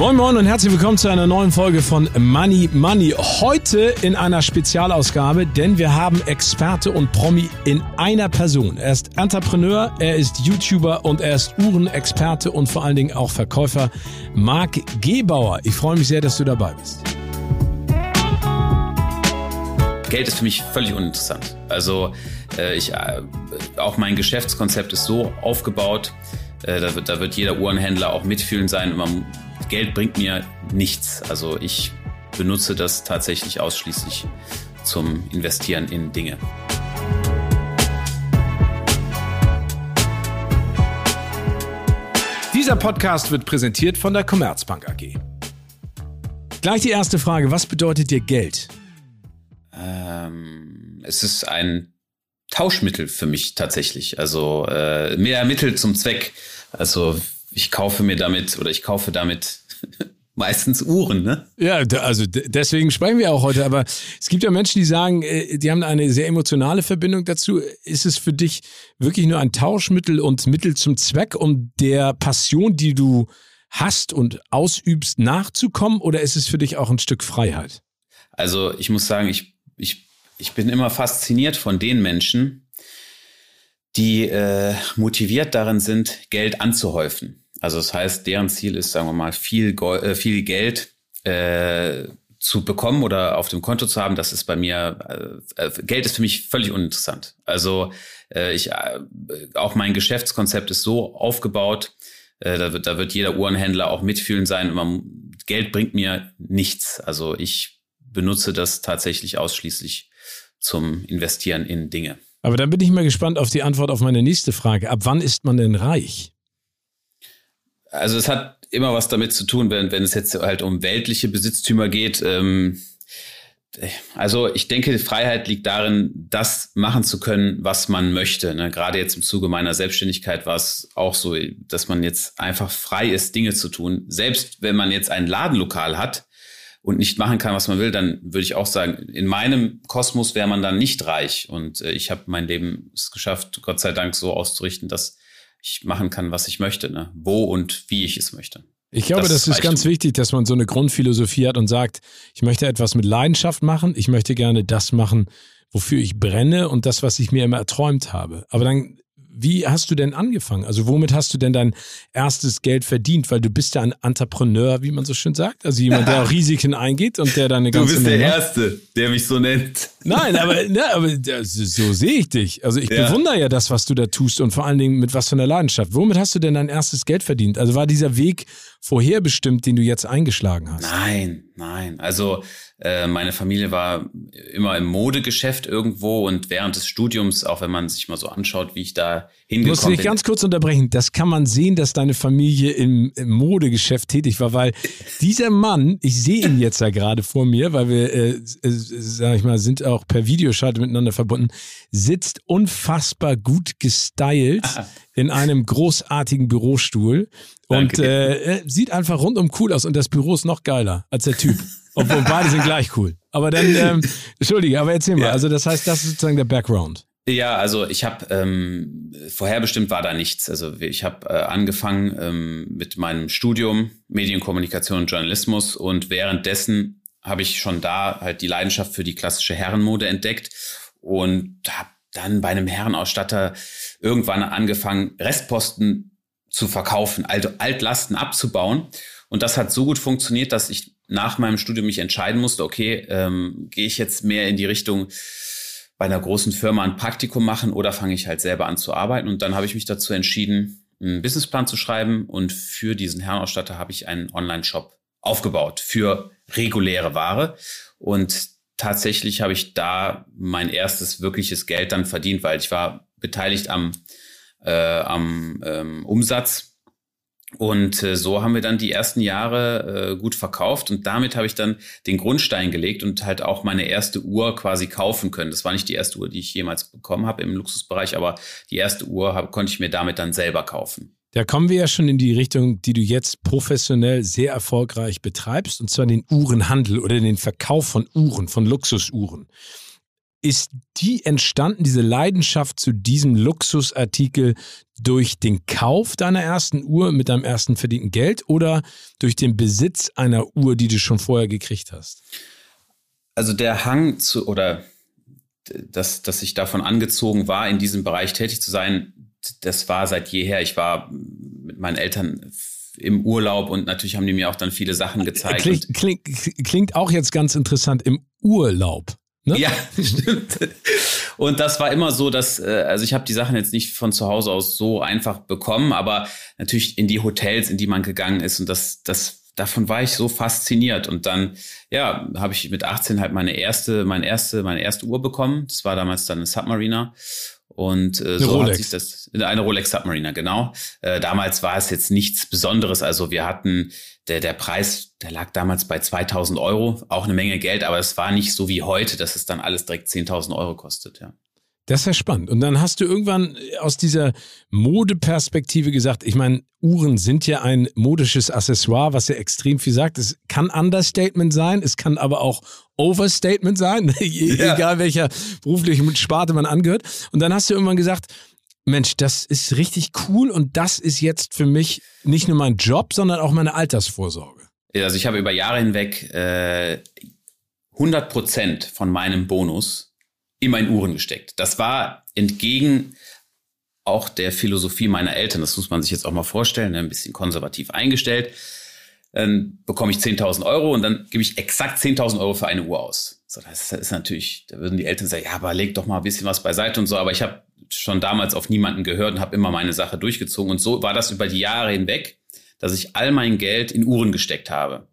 Moin Moin und herzlich willkommen zu einer neuen Folge von Money Money. Heute in einer Spezialausgabe, denn wir haben Experte und Promi in einer Person. Er ist Entrepreneur, er ist YouTuber und er ist Uhrenexperte und vor allen Dingen auch Verkäufer. Marc Gebauer. Ich freue mich sehr, dass du dabei bist. Geld ist für mich völlig uninteressant. Also äh, ich, äh, auch mein Geschäftskonzept ist so aufgebaut, äh, da, wird, da wird jeder Uhrenhändler auch mitfühlen sein. Man Geld bringt mir nichts. Also ich benutze das tatsächlich ausschließlich zum Investieren in Dinge. Dieser Podcast wird präsentiert von der Commerzbank AG. Gleich die erste Frage, was bedeutet dir Geld? Ähm, es ist ein Tauschmittel für mich tatsächlich. Also äh, mehr Mittel zum Zweck. Also ich kaufe mir damit oder ich kaufe damit meistens Uhren, ne? Ja, also deswegen sprechen wir auch heute. Aber es gibt ja Menschen, die sagen, äh, die haben eine sehr emotionale Verbindung dazu. Ist es für dich wirklich nur ein Tauschmittel und Mittel zum Zweck, um der Passion, die du hast und ausübst, nachzukommen? Oder ist es für dich auch ein Stück Freiheit? Also ich muss sagen, ich, ich, ich bin immer fasziniert von den Menschen, die äh, motiviert darin sind, Geld anzuhäufen. Also das heißt, deren Ziel ist, sagen wir mal, viel, äh, viel Geld äh, zu bekommen oder auf dem Konto zu haben. Das ist bei mir, äh, äh Geld ist für mich völlig uninteressant. Also äh, ich, äh, auch mein Geschäftskonzept ist so aufgebaut, äh, da, wird, da wird jeder Uhrenhändler auch mitfühlen sein. Man, Geld bringt mir nichts. Also ich benutze das tatsächlich ausschließlich zum Investieren in Dinge. Aber dann bin ich mal gespannt auf die Antwort auf meine nächste Frage. Ab wann ist man denn reich? Also es hat immer was damit zu tun, wenn, wenn es jetzt halt um weltliche Besitztümer geht. Ähm, also ich denke, die Freiheit liegt darin, das machen zu können, was man möchte. Ne? Gerade jetzt im Zuge meiner Selbstständigkeit war es auch so, dass man jetzt einfach frei ist, Dinge zu tun. Selbst wenn man jetzt ein Ladenlokal hat, und nicht machen kann, was man will, dann würde ich auch sagen, in meinem Kosmos wäre man dann nicht reich. Und äh, ich habe mein Leben es geschafft, Gott sei Dank so auszurichten, dass ich machen kann, was ich möchte, ne? wo und wie ich es möchte. Ich glaube, das, das ist ganz wichtig, dass man so eine Grundphilosophie hat und sagt, ich möchte etwas mit Leidenschaft machen, ich möchte gerne das machen, wofür ich brenne und das, was ich mir immer erträumt habe. Aber dann wie hast du denn angefangen? Also womit hast du denn dein erstes Geld verdient? Weil du bist ja ein Entrepreneur, wie man so schön sagt. Also jemand, der auch Risiken eingeht und der deine ganze... Du bist der Menge Erste, der mich so nennt. Nein, aber, ne, aber so sehe ich dich. Also ich ja. bewundere ja das, was du da tust und vor allen Dingen mit was von der Leidenschaft. Womit hast du denn dein erstes Geld verdient? Also war dieser Weg vorherbestimmt, den du jetzt eingeschlagen hast? Nein, nein. Also äh, meine Familie war immer im Modegeschäft irgendwo und während des Studiums, auch wenn man sich mal so anschaut, wie ich da hingekommen bin. Muss ich ganz kurz unterbrechen. Das kann man sehen, dass deine Familie im, im Modegeschäft tätig war, weil dieser Mann, ich sehe ihn jetzt ja gerade vor mir, weil wir, äh, äh, sag ich mal, sind auch per Videoschalte miteinander verbunden, sitzt unfassbar gut gestylt Aha. in einem großartigen Bürostuhl und äh, sieht einfach rundum cool aus und das Büro ist noch geiler als der Typ. Obwohl beide sind gleich cool. Aber dann, ähm, Entschuldige, aber erzähl mal. Ja. Also das heißt, das ist sozusagen der Background. Ja, also ich habe ähm, vorherbestimmt war da nichts. Also ich habe äh, angefangen ähm, mit meinem Studium Medienkommunikation und Journalismus und währenddessen habe ich schon da halt die Leidenschaft für die klassische Herrenmode entdeckt und habe dann bei einem Herrenausstatter irgendwann angefangen Restposten zu verkaufen, also Altlasten abzubauen. Und das hat so gut funktioniert, dass ich nach meinem Studium mich entscheiden musste, okay, ähm, gehe ich jetzt mehr in die Richtung bei einer großen Firma ein Praktikum machen oder fange ich halt selber an zu arbeiten? Und dann habe ich mich dazu entschieden, einen Businessplan zu schreiben. Und für diesen Herrenausstatter habe ich einen Online-Shop aufgebaut für reguläre Ware. Und tatsächlich habe ich da mein erstes wirkliches Geld dann verdient, weil ich war beteiligt am, äh, am ähm, Umsatz Und äh, so haben wir dann die ersten Jahre äh, gut verkauft und damit habe ich dann den Grundstein gelegt und halt auch meine erste Uhr quasi kaufen können. Das war nicht die erste Uhr, die ich jemals bekommen habe im Luxusbereich, aber die erste Uhr hab, konnte ich mir damit dann selber kaufen. Da kommen wir ja schon in die Richtung, die du jetzt professionell sehr erfolgreich betreibst, und zwar den Uhrenhandel oder den Verkauf von Uhren, von Luxusuhren. Ist die entstanden, diese Leidenschaft zu diesem Luxusartikel durch den Kauf deiner ersten Uhr mit deinem ersten verdienten Geld oder durch den Besitz einer Uhr, die du schon vorher gekriegt hast? Also der Hang zu oder dass, dass ich davon angezogen war, in diesem Bereich tätig zu sein, das war seit jeher. Ich war mit meinen Eltern im Urlaub und natürlich haben die mir auch dann viele Sachen gezeigt. Klingt, klingt, klingt auch jetzt ganz interessant im Urlaub. Ne? Ja, stimmt. Und das war immer so, dass, äh, also ich habe die Sachen jetzt nicht von zu Hause aus so einfach bekommen, aber natürlich in die Hotels, in die man gegangen ist und das, das, davon war ich so fasziniert. Und dann, ja, habe ich mit 18 halt meine erste, meine erste, meine erste Uhr bekommen. Das war damals dann eine Submariner. Und äh, so Rolex. hat sich das eine Rolex Submariner genau. Äh, damals war es jetzt nichts Besonderes. Also wir hatten der der Preis, der lag damals bei 2000 Euro, auch eine Menge Geld, aber es war nicht so wie heute, dass es dann alles direkt 10.000 Euro kostet. Ja. Das ist ja spannend. Und dann hast du irgendwann aus dieser Modeperspektive gesagt, ich meine, Uhren sind ja ein modisches Accessoire, was ja extrem viel sagt. Es kann Understatement sein, es kann aber auch Overstatement sein, ja. egal welcher beruflichen Sparte man angehört. Und dann hast du irgendwann gesagt, Mensch, das ist richtig cool und das ist jetzt für mich nicht nur mein Job, sondern auch meine Altersvorsorge. Also ich habe über Jahre hinweg äh, 100 Prozent von meinem Bonus immer in Uhren gesteckt. Das war entgegen auch der Philosophie meiner Eltern. Das muss man sich jetzt auch mal vorstellen, ne? ein bisschen konservativ eingestellt. Dann bekomme ich 10.000 Euro und dann gebe ich exakt 10.000 Euro für eine Uhr aus. So, das ist natürlich, da würden die Eltern sagen, ja, aber leg doch mal ein bisschen was beiseite und so. Aber ich habe schon damals auf niemanden gehört und habe immer meine Sache durchgezogen. Und so war das über die Jahre hinweg, dass ich all mein Geld in Uhren gesteckt habe.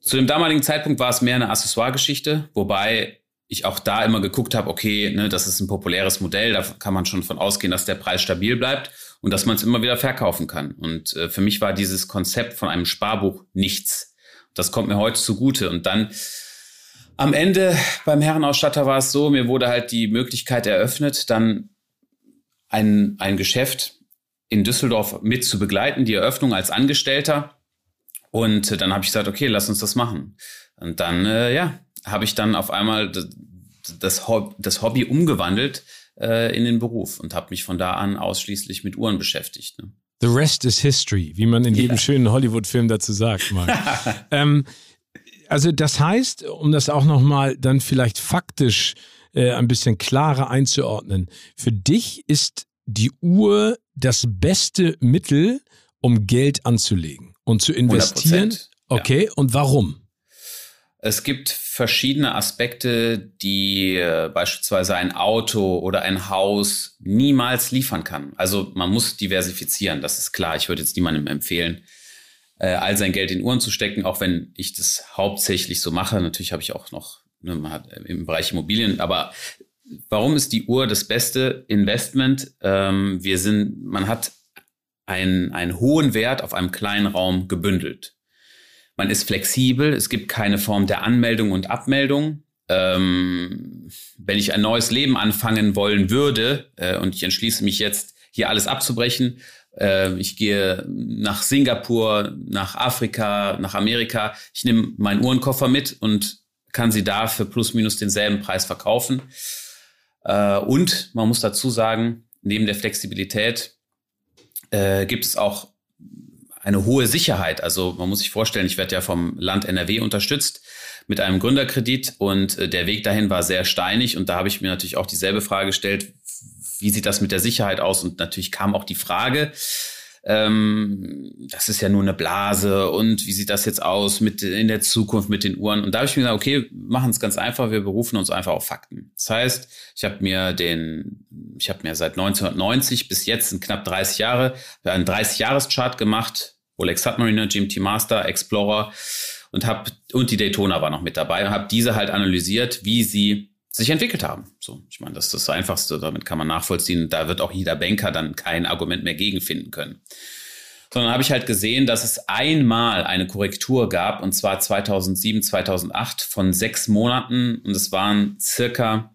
Zu dem damaligen Zeitpunkt war es mehr eine Accessoire-Geschichte, wobei ich auch da immer geguckt habe, okay, ne, das ist ein populäres Modell, da kann man schon von ausgehen, dass der Preis stabil bleibt und dass man es immer wieder verkaufen kann. Und äh, für mich war dieses Konzept von einem Sparbuch nichts. Das kommt mir heute zugute. Und dann am Ende beim Herrenausstatter war es so, mir wurde halt die Möglichkeit eröffnet, dann ein, ein Geschäft in Düsseldorf mit zu begleiten, die Eröffnung als Angestellter. Und äh, dann habe ich gesagt, okay, lass uns das machen. Und dann, äh, ja, habe ich dann auf einmal das, das Hobby umgewandelt äh, in den Beruf und habe mich von da an ausschließlich mit Uhren beschäftigt. Ne? The rest is history, wie man in jedem ja. schönen Hollywood-Film dazu sagt. ähm, also das heißt, um das auch nochmal dann vielleicht faktisch äh, ein bisschen klarer einzuordnen, für dich ist die Uhr das beste Mittel, um Geld anzulegen und zu investieren. Okay, ja. und warum? Es gibt verschiedene Aspekte, die äh, beispielsweise ein Auto oder ein Haus niemals liefern kann. Also man muss diversifizieren, das ist klar. Ich würde jetzt niemandem empfehlen, äh, all sein Geld in Uhren zu stecken, auch wenn ich das hauptsächlich so mache. Natürlich habe ich auch noch ne, hat im Bereich Immobilien, aber warum ist die Uhr das beste Investment? Ähm, wir sind, man hat einen, einen hohen Wert auf einem kleinen Raum gebündelt. Man ist flexibel, es gibt keine Form der Anmeldung und Abmeldung. Ähm, wenn ich ein neues Leben anfangen wollen würde äh, und ich entschließe mich jetzt, hier alles abzubrechen, äh, ich gehe nach Singapur, nach Afrika, nach Amerika, ich nehme meinen Uhrenkoffer mit und kann sie da für plus minus denselben Preis verkaufen. Äh, und man muss dazu sagen, neben der Flexibilität äh, gibt es auch eine hohe Sicherheit. Also man muss sich vorstellen, ich werde ja vom Land NRW unterstützt mit einem Gründerkredit und äh, der Weg dahin war sehr steinig und da habe ich mir natürlich auch dieselbe Frage gestellt, wie sieht das mit der Sicherheit aus? Und natürlich kam auch die Frage, ähm, das ist ja nur eine Blase und wie sieht das jetzt aus mit in der Zukunft mit den Uhren? Und da habe ich mir gesagt, okay, machen es ganz einfach, wir berufen uns einfach auf Fakten. Das heißt, ich habe mir den, ich habe mir seit 1990 bis jetzt in knapp 30 Jahre einen 30-Jahres-Chart gemacht Rolex Submariner, GMT Master, Explorer und habe und die Daytona war noch mit dabei und habe diese halt analysiert, wie sie sich entwickelt haben. So, ich meine, das ist das Einfachste, damit kann man nachvollziehen. Da wird auch jeder Banker dann kein Argument mehr gegenfinden können. sondern habe ich halt gesehen, dass es einmal eine Korrektur gab, und zwar 2007, 2008 von sechs Monaten, und es waren circa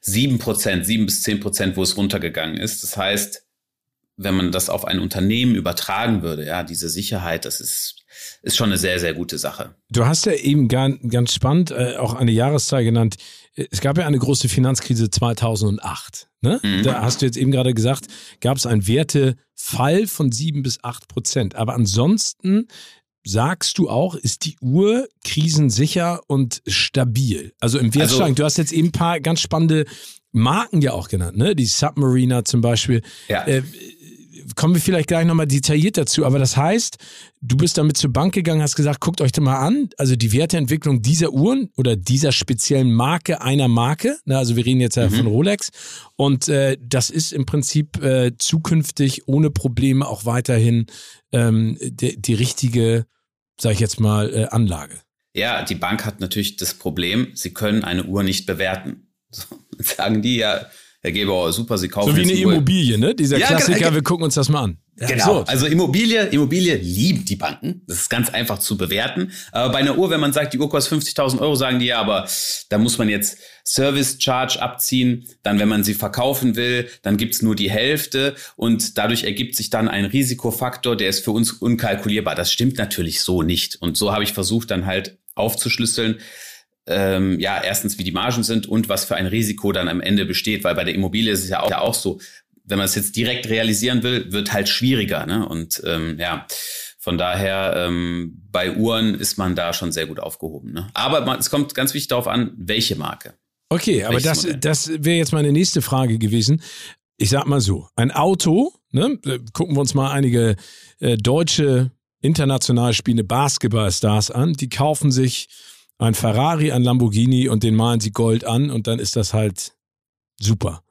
sieben Prozent, sieben bis zehn Prozent, wo es runtergegangen ist. Das heißt, wenn man das auf ein Unternehmen übertragen würde, ja, diese Sicherheit, das ist, ist schon eine sehr, sehr gute Sache. Du hast ja eben ganz, ganz spannend äh, auch eine Jahreszahl genannt. Es gab ja eine große Finanzkrise 2008. Ne? Mhm. Da hast du jetzt eben gerade gesagt, gab es einen Wertefall von sieben bis acht Prozent. Aber ansonsten sagst du auch, ist die Uhr krisensicher und stabil? Also im Wertsteigen, also, du hast jetzt eben ein paar ganz spannende Marken ja auch genannt, ne? Die Submariner zum Beispiel. Ja. Äh, kommen wir vielleicht gleich nochmal detailliert dazu, aber das heißt, du bist damit zur Bank gegangen, hast gesagt, guckt euch das mal an, also die Werteentwicklung dieser Uhren oder dieser speziellen Marke einer Marke, ne, also wir reden jetzt ja mhm. von Rolex und äh, das ist im Prinzip äh, zukünftig ohne Probleme auch weiterhin ähm, die, die richtige, sag ich jetzt mal, äh, Anlage. Ja, die Bank hat natürlich das Problem, sie können eine Uhr nicht bewerten. So, sagen die ja, Herr Gebauer, super, Sie kaufen. So wie eine Immobilie, ne? Dieser ja, Klassiker, wir gucken uns das mal an. Ja, genau. Absurd. Also Immobilie, Immobilie liebt die Banken. Das ist ganz einfach zu bewerten. Aber bei einer Uhr, wenn man sagt, die Uhr kostet 50.000 Euro, sagen die ja, aber da muss man jetzt Service Charge abziehen. Dann, wenn man sie verkaufen will, dann gibt's nur die Hälfte. Und dadurch ergibt sich dann ein Risikofaktor, der ist für uns unkalkulierbar. Das stimmt natürlich so nicht. Und so habe ich versucht, dann halt aufzuschlüsseln, ähm, ja, erstens, wie die Margen sind und was für ein Risiko dann am Ende besteht, weil bei der Immobilie ist es ja auch, ja auch so, wenn man es jetzt direkt realisieren will, wird halt schwieriger. Ne? Und ähm, ja, von daher, ähm, bei Uhren ist man da schon sehr gut aufgehoben. Ne? Aber man, es kommt ganz wichtig darauf an, welche Marke. Okay, aber das, das wäre jetzt meine nächste Frage gewesen. Ich sag mal so, ein Auto, ne? gucken wir uns mal einige äh, deutsche international spielende Basketballstars an, die kaufen sich ein Ferrari, ein Lamborghini und den malen sie Gold an und dann ist das halt super.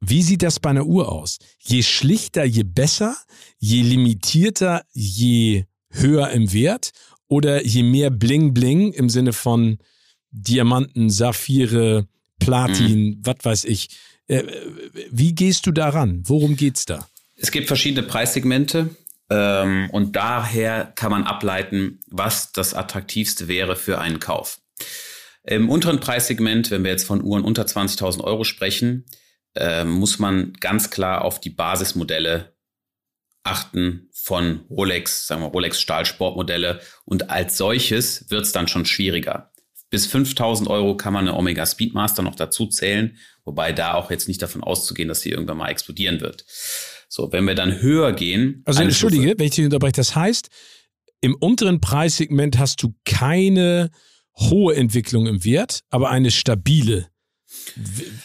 Wie sieht das bei einer Uhr aus? Je schlichter, je besser, je limitierter, je höher im Wert oder je mehr Bling Bling im Sinne von Diamanten, Saphire, Platin, mhm. was weiß ich. Äh, wie gehst du daran? Worum geht's da? Es gibt verschiedene Preissegmente. Ähm, und daher kann man ableiten, was das attraktivste wäre für einen Kauf. Im unteren Preissegment, wenn wir jetzt von Uhren unter 20.000 Euro sprechen, äh, muss man ganz klar auf die Basismodelle achten von Rolex, sagen wir Rolex Stahlsportmodelle. Und als solches wird es dann schon schwieriger. Bis 5000 Euro kann man eine Omega Speedmaster noch dazu zählen, wobei da auch jetzt nicht davon auszugehen, dass sie irgendwann mal explodieren wird. So, wenn wir dann höher gehen. Also entschuldige, Stufe, wenn ich dich unterbreche, das heißt, im unteren Preissegment hast du keine hohe Entwicklung im Wert, aber eine stabile.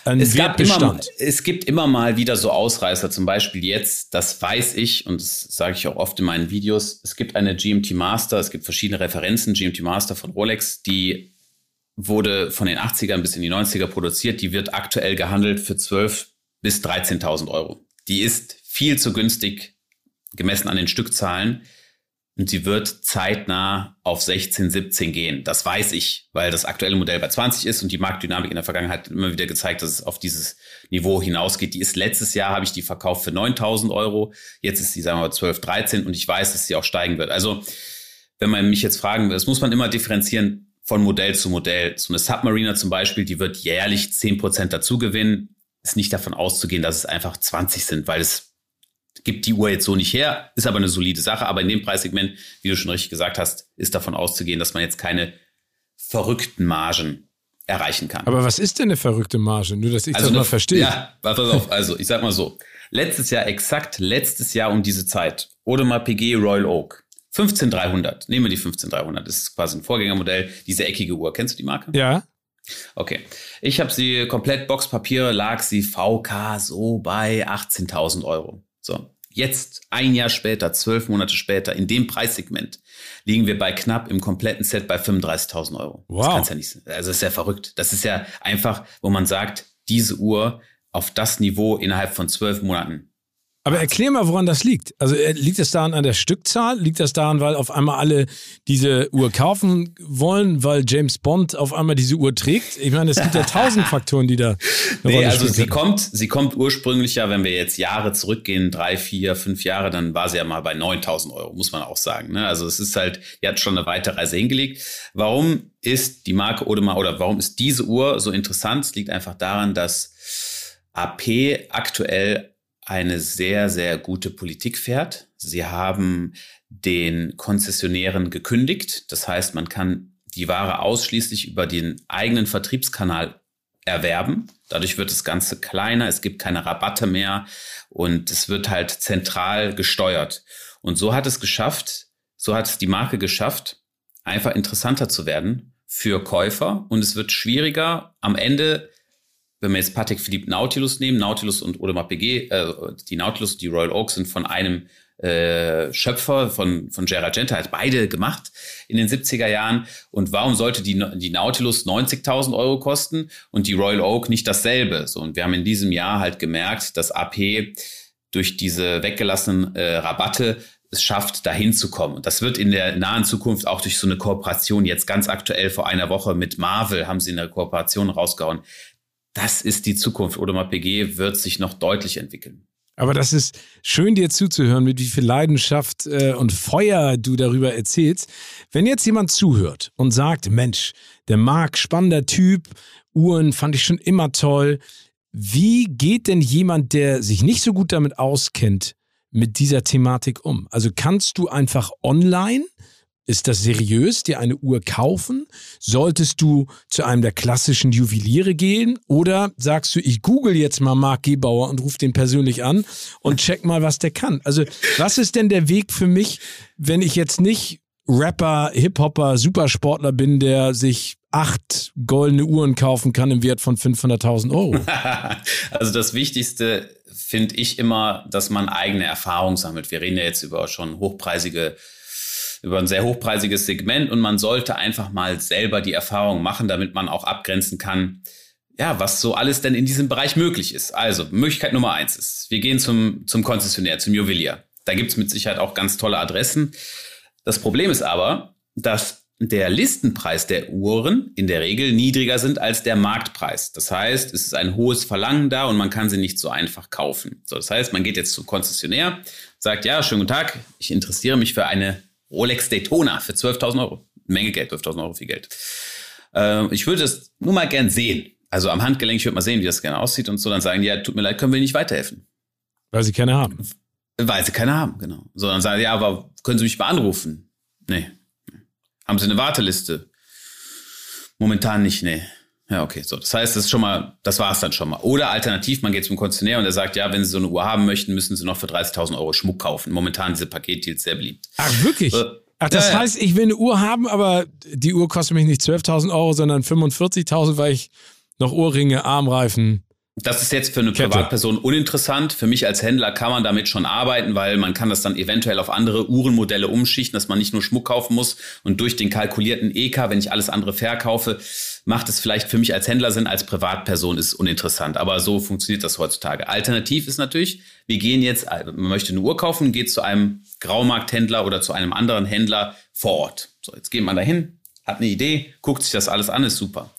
Ein es, gab immer, es gibt immer mal wieder so Ausreißer, zum Beispiel jetzt, das weiß ich und das sage ich auch oft in meinen Videos, es gibt eine GMT Master, es gibt verschiedene Referenzen, GMT Master von Rolex, die wurde von den 80ern bis in die 90er produziert, die wird aktuell gehandelt für 12.000 bis 13.000 Euro. Die ist viel zu günstig gemessen an den Stückzahlen. Und sie wird zeitnah auf 16, 17 gehen. Das weiß ich, weil das aktuelle Modell bei 20 ist und die Marktdynamik in der Vergangenheit immer wieder gezeigt, dass es auf dieses Niveau hinausgeht. Die ist letztes Jahr, habe ich die verkauft für 9000 Euro. Jetzt ist sie, sagen wir mal, 12, 13 und ich weiß, dass sie auch steigen wird. Also, wenn man mich jetzt fragen will, das muss man immer differenzieren von Modell zu Modell. So eine Submariner zum Beispiel, die wird jährlich 10 Prozent dazu gewinnen. Ist nicht davon auszugehen, dass es einfach 20 sind, weil es gibt die Uhr jetzt so nicht her, ist aber eine solide Sache. Aber in dem Preissegment, wie du schon richtig gesagt hast, ist davon auszugehen, dass man jetzt keine verrückten Margen erreichen kann. Aber was ist denn eine verrückte Marge? Nur, dass ich also das mal verstehe. Ja, pass auf. Also, ich sag mal so. Letztes Jahr, exakt letztes Jahr um diese Zeit, Audemars PG Royal Oak. 15300. Nehmen wir die 15300. Das ist quasi ein Vorgängermodell. Diese eckige Uhr. Kennst du die Marke? Ja. Okay. Ich habe sie komplett Boxpapier, lag sie VK so bei 18.000 Euro. So. Jetzt, ein Jahr später, zwölf Monate später, in dem Preissegment, liegen wir bei knapp im kompletten Set bei 35.000 Euro. Wow. Das kann's ja nicht, also das ist ja verrückt. Das ist ja einfach, wo man sagt, diese Uhr auf das Niveau innerhalb von zwölf Monaten Aber erklär mal, woran das liegt. Also äh, liegt das daran an der Stückzahl? Liegt das daran, weil auf einmal alle diese Uhr kaufen wollen, weil James Bond auf einmal diese Uhr trägt? Ich meine, es gibt ja tausend Faktoren, die da eine nee, also sie kommt, sie kommt ursprünglich ja, wenn wir jetzt Jahre zurückgehen, drei, vier, fünf Jahre, dann war sie ja mal bei 9000 Euro, muss man auch sagen. Ne? Also es ist halt, die hat schon eine weite Reise hingelegt. Warum ist die Marke Audemars oder warum ist diese Uhr so interessant? Es liegt einfach daran, dass AP aktuell eine sehr, sehr gute Politik fährt. Sie haben den Konzessionären gekündigt. Das heißt, man kann die Ware ausschließlich über den eigenen Vertriebskanal erwerben. Dadurch wird das Ganze kleiner, es gibt keine Rabatte mehr und es wird halt zentral gesteuert. Und so hat es geschafft, so hat es die Marke geschafft, einfach interessanter zu werden für Käufer und es wird schwieriger am Ende wenn wir jetzt Patek Philippe Nautilus nehmen, Nautilus und Audemars PG, äh, die Nautilus die Royal Oak sind von einem äh, Schöpfer von, von Gerard Genta, hat beide gemacht in den 70er Jahren. Und warum sollte die, die Nautilus 90.000 Euro kosten und die Royal Oak nicht dasselbe? So, und wir haben in diesem Jahr halt gemerkt, dass AP durch diese weggelassenen äh, Rabatte es schafft, dahin zu kommen. Und das wird in der nahen Zukunft auch durch so eine Kooperation jetzt ganz aktuell vor einer Woche mit Marvel haben sie eine Kooperation rausgehauen das ist die Zukunft. Audemars PG wird sich noch deutlich entwickeln. Aber das ist schön, dir zuzuhören, mit wie viel Leidenschaft äh, und Feuer du darüber erzählst. Wenn jetzt jemand zuhört und sagt, Mensch, der Marc, spannender Typ, Uhren fand ich schon immer toll. Wie geht denn jemand, der sich nicht so gut damit auskennt, mit dieser Thematik um? Also kannst du einfach online ist das seriös, dir eine Uhr kaufen? Solltest du zu einem der klassischen Juweliere gehen? Oder sagst du, ich google jetzt mal Marc Gebauer und rufe den persönlich an und check mal, was der kann? Also, was ist denn der Weg für mich, wenn ich jetzt nicht Rapper, Hip-Hopper, Supersportler bin, der sich acht goldene Uhren kaufen kann im Wert von 500.000 Euro? also das Wichtigste finde ich immer, dass man eigene Erfahrung sammelt. Wir reden ja jetzt über schon hochpreisige über ein sehr hochpreisiges Segment und man sollte einfach mal selber die Erfahrung machen, damit man auch abgrenzen kann, ja, was so alles denn in diesem Bereich möglich ist. Also, Möglichkeit Nummer eins ist, wir gehen zum, zum Konzessionär, zum Juwelier. Da gibt's mit Sicherheit auch ganz tolle Adressen. Das Problem ist aber, dass der Listenpreis der Uhren in der Regel niedriger sind als der Marktpreis. Das heißt, es ist ein hohes Verlangen da und man kann sie nicht so einfach kaufen. So, das heißt, man geht jetzt zum Konzessionär, sagt, ja, schönen guten Tag, ich interessiere mich für eine Rolex Daytona für 12.000 Euro. Menge Geld, 12.000 Euro viel Geld. Äh, ich würde das nur mal gern sehen. Also am Handgelenk, ich würde mal sehen, wie das gerne aussieht und so. Dann sagen die, ja, tut mir leid, können wir nicht weiterhelfen. Weil sie keine haben. Weil sie keine haben, genau. So, dann sagen die, ja, aber können Sie mich mal anrufen? Nee. Haben Sie eine Warteliste? Momentan nicht, nee. Ja, okay, so. Das heißt, das ist schon mal, das war es dann schon mal. Oder alternativ, man geht zum Konzernär und er sagt, ja, wenn Sie so eine Uhr haben möchten, müssen Sie noch für 30.000 Euro Schmuck kaufen. Momentan diese Paketdeals sehr beliebt. Ach, wirklich? Äh, Ach, das ja, heißt, ich will eine Uhr haben, aber die Uhr kostet mich nicht 12.000 Euro, sondern 45.000, weil ich noch Ohrringe, Armreifen, das ist jetzt für eine Kette. Privatperson uninteressant. Für mich als Händler kann man damit schon arbeiten, weil man kann das dann eventuell auf andere Uhrenmodelle umschichten, dass man nicht nur Schmuck kaufen muss und durch den kalkulierten EK, wenn ich alles andere verkaufe, macht es vielleicht für mich als Händler Sinn, als Privatperson ist uninteressant. Aber so funktioniert das heutzutage. Alternativ ist natürlich, wir gehen jetzt, man möchte eine Uhr kaufen, geht zu einem Graumarkthändler oder zu einem anderen Händler vor Ort. So, jetzt geht man dahin, hat eine Idee, guckt sich das alles an, ist super.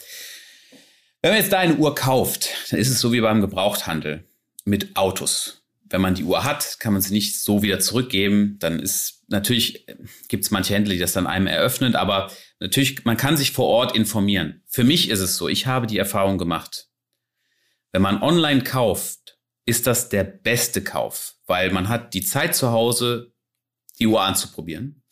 Wenn man jetzt da eine Uhr kauft, dann ist es so wie beim Gebrauchthandel mit Autos. Wenn man die Uhr hat, kann man sie nicht so wieder zurückgeben. Dann ist natürlich, gibt es manche Händler, die das dann einem eröffnen, aber natürlich, man kann sich vor Ort informieren. Für mich ist es so, ich habe die Erfahrung gemacht. Wenn man online kauft, ist das der beste Kauf, weil man hat die Zeit zu Hause, die Uhr anzuprobieren.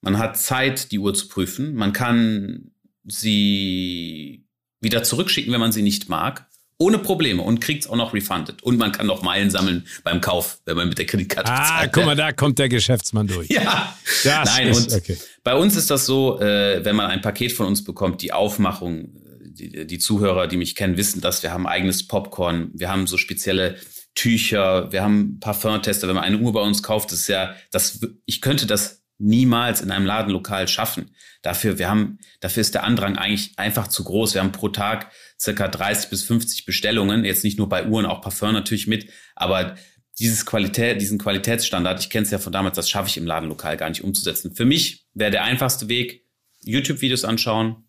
Man hat Zeit, die Uhr zu prüfen. Man kann sie wieder zurückschicken, wenn man sie nicht mag. Ohne Probleme und kriegt es auch noch refunded. Und man kann noch Meilen sammeln beim Kauf, wenn man mit der Kreditkarte ah, bezahlt. guck mal, da kommt der Geschäftsmann durch. Ja, das Nein, ist, okay. bei uns ist das so, äh, wenn man ein Paket von uns bekommt, die Aufmachung, die, die Zuhörer, die mich kennen, wissen das. Wir haben eigenes Popcorn, wir haben so spezielle Tücher, wir haben Parfumtester. Wenn man eine Uhr bei uns kauft, ist ja, das, ich könnte das niemals in einem Ladenlokal schaffen. Dafür, wir haben, dafür ist der Andrang eigentlich einfach zu groß. Wir haben pro Tag circa 30 bis 50 Bestellungen. Jetzt nicht nur bei Uhren, auch Parfum natürlich mit. Aber dieses Qualität, diesen Qualitätsstandard, ich kenne es ja von damals, das schaffe ich im Ladenlokal gar nicht umzusetzen. Für mich wäre der einfachste Weg, YouTube-Videos anschauen,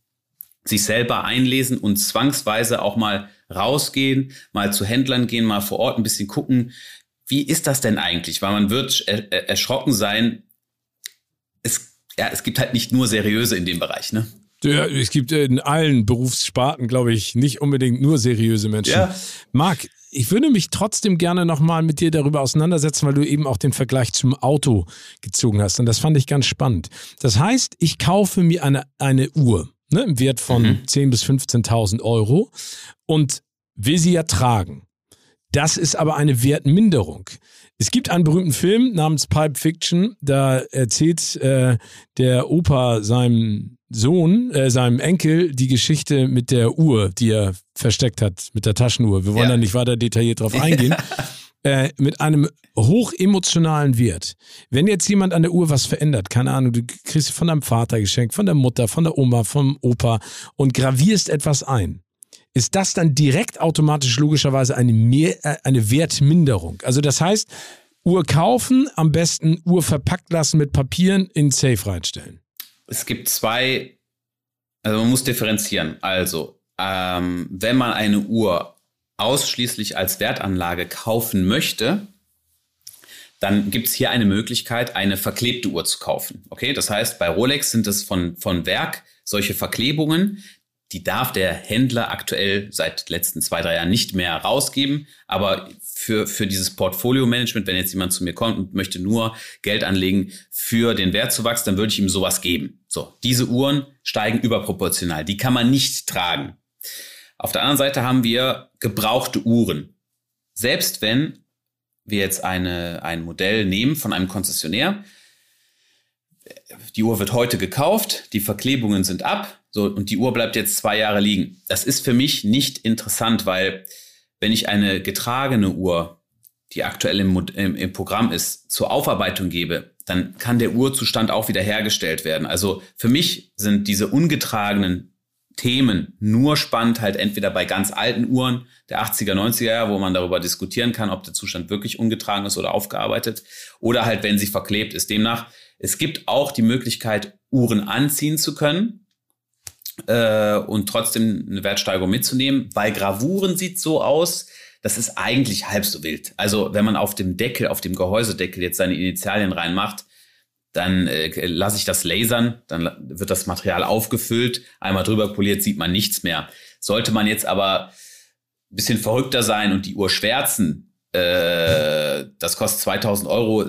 sich selber einlesen und zwangsweise auch mal rausgehen, mal zu Händlern gehen, mal vor Ort ein bisschen gucken, wie ist das denn eigentlich? Weil man wird er erschrocken sein. Es, ja, es gibt halt nicht nur seriöse in dem Bereich, ne? Ja, es gibt in allen Berufssparten, glaube ich, nicht unbedingt nur seriöse Menschen. Ja. Marc, ich würde mich trotzdem gerne nochmal mit dir darüber auseinandersetzen, weil du eben auch den Vergleich zum Auto gezogen hast. Und das fand ich ganz spannend. Das heißt, ich kaufe mir eine, eine Uhr ne, im Wert von mhm. 10.000 bis 15.000 Euro und will sie ja tragen. Das ist aber eine Wertminderung. Es gibt einen berühmten Film namens Pipe Fiction, da erzählt äh, der Opa seinem Sohn, äh, seinem Enkel, die Geschichte mit der Uhr, die er versteckt hat, mit der Taschenuhr. Wir wollen ja. da nicht weiter detailliert drauf eingehen. äh, mit einem hochemotionalen Wert. Wenn jetzt jemand an der Uhr was verändert, keine Ahnung, du kriegst von deinem Vater geschenkt, von der Mutter, von der Oma, vom Opa und gravierst etwas ein, ist das dann direkt automatisch logischerweise eine, Mehr, äh, eine Wertminderung. Also das heißt, Uhr kaufen, am besten Uhr verpackt lassen mit Papieren in Safe reinstellen. Es gibt zwei, also man muss differenzieren. Also, ähm, wenn man eine Uhr ausschließlich als Wertanlage kaufen möchte, dann gibt es hier eine Möglichkeit, eine verklebte Uhr zu kaufen. Okay, das heißt, bei Rolex sind es von, von Werk solche Verklebungen, die darf der Händler aktuell seit letzten zwei, drei Jahren nicht mehr rausgeben. Aber für, für dieses Portfolio-Management, wenn jetzt jemand zu mir kommt und möchte nur Geld anlegen für den Wertzuwachs, dann würde ich ihm sowas geben. So, diese Uhren steigen überproportional. Die kann man nicht tragen. Auf der anderen Seite haben wir gebrauchte Uhren. Selbst wenn wir jetzt eine, ein Modell nehmen von einem Konzessionär, die Uhr wird heute gekauft, die Verklebungen sind ab, so, und die Uhr bleibt jetzt zwei Jahre liegen. Das ist für mich nicht interessant, weil wenn ich eine getragene Uhr, die aktuell im, im, im Programm ist, zur Aufarbeitung gebe, dann kann der Uhrzustand auch wieder hergestellt werden. Also für mich sind diese ungetragenen Themen nur spannend, halt entweder bei ganz alten Uhren der 80er, 90er Jahre, wo man darüber diskutieren kann, ob der Zustand wirklich ungetragen ist oder aufgearbeitet, oder halt, wenn sie verklebt ist. Demnach, es gibt auch die Möglichkeit, Uhren anziehen zu können äh, und trotzdem eine Wertsteigerung mitzunehmen. Bei Gravuren sieht so aus, das ist eigentlich halb so wild. Also wenn man auf dem Deckel, auf dem Gehäusedeckel jetzt seine Initialien reinmacht, dann äh, lasse ich das lasern, dann wird das Material aufgefüllt, einmal drüber poliert, sieht man nichts mehr. Sollte man jetzt aber ein bisschen verrückter sein und die Uhr schwärzen, äh, das kostet 2000 Euro.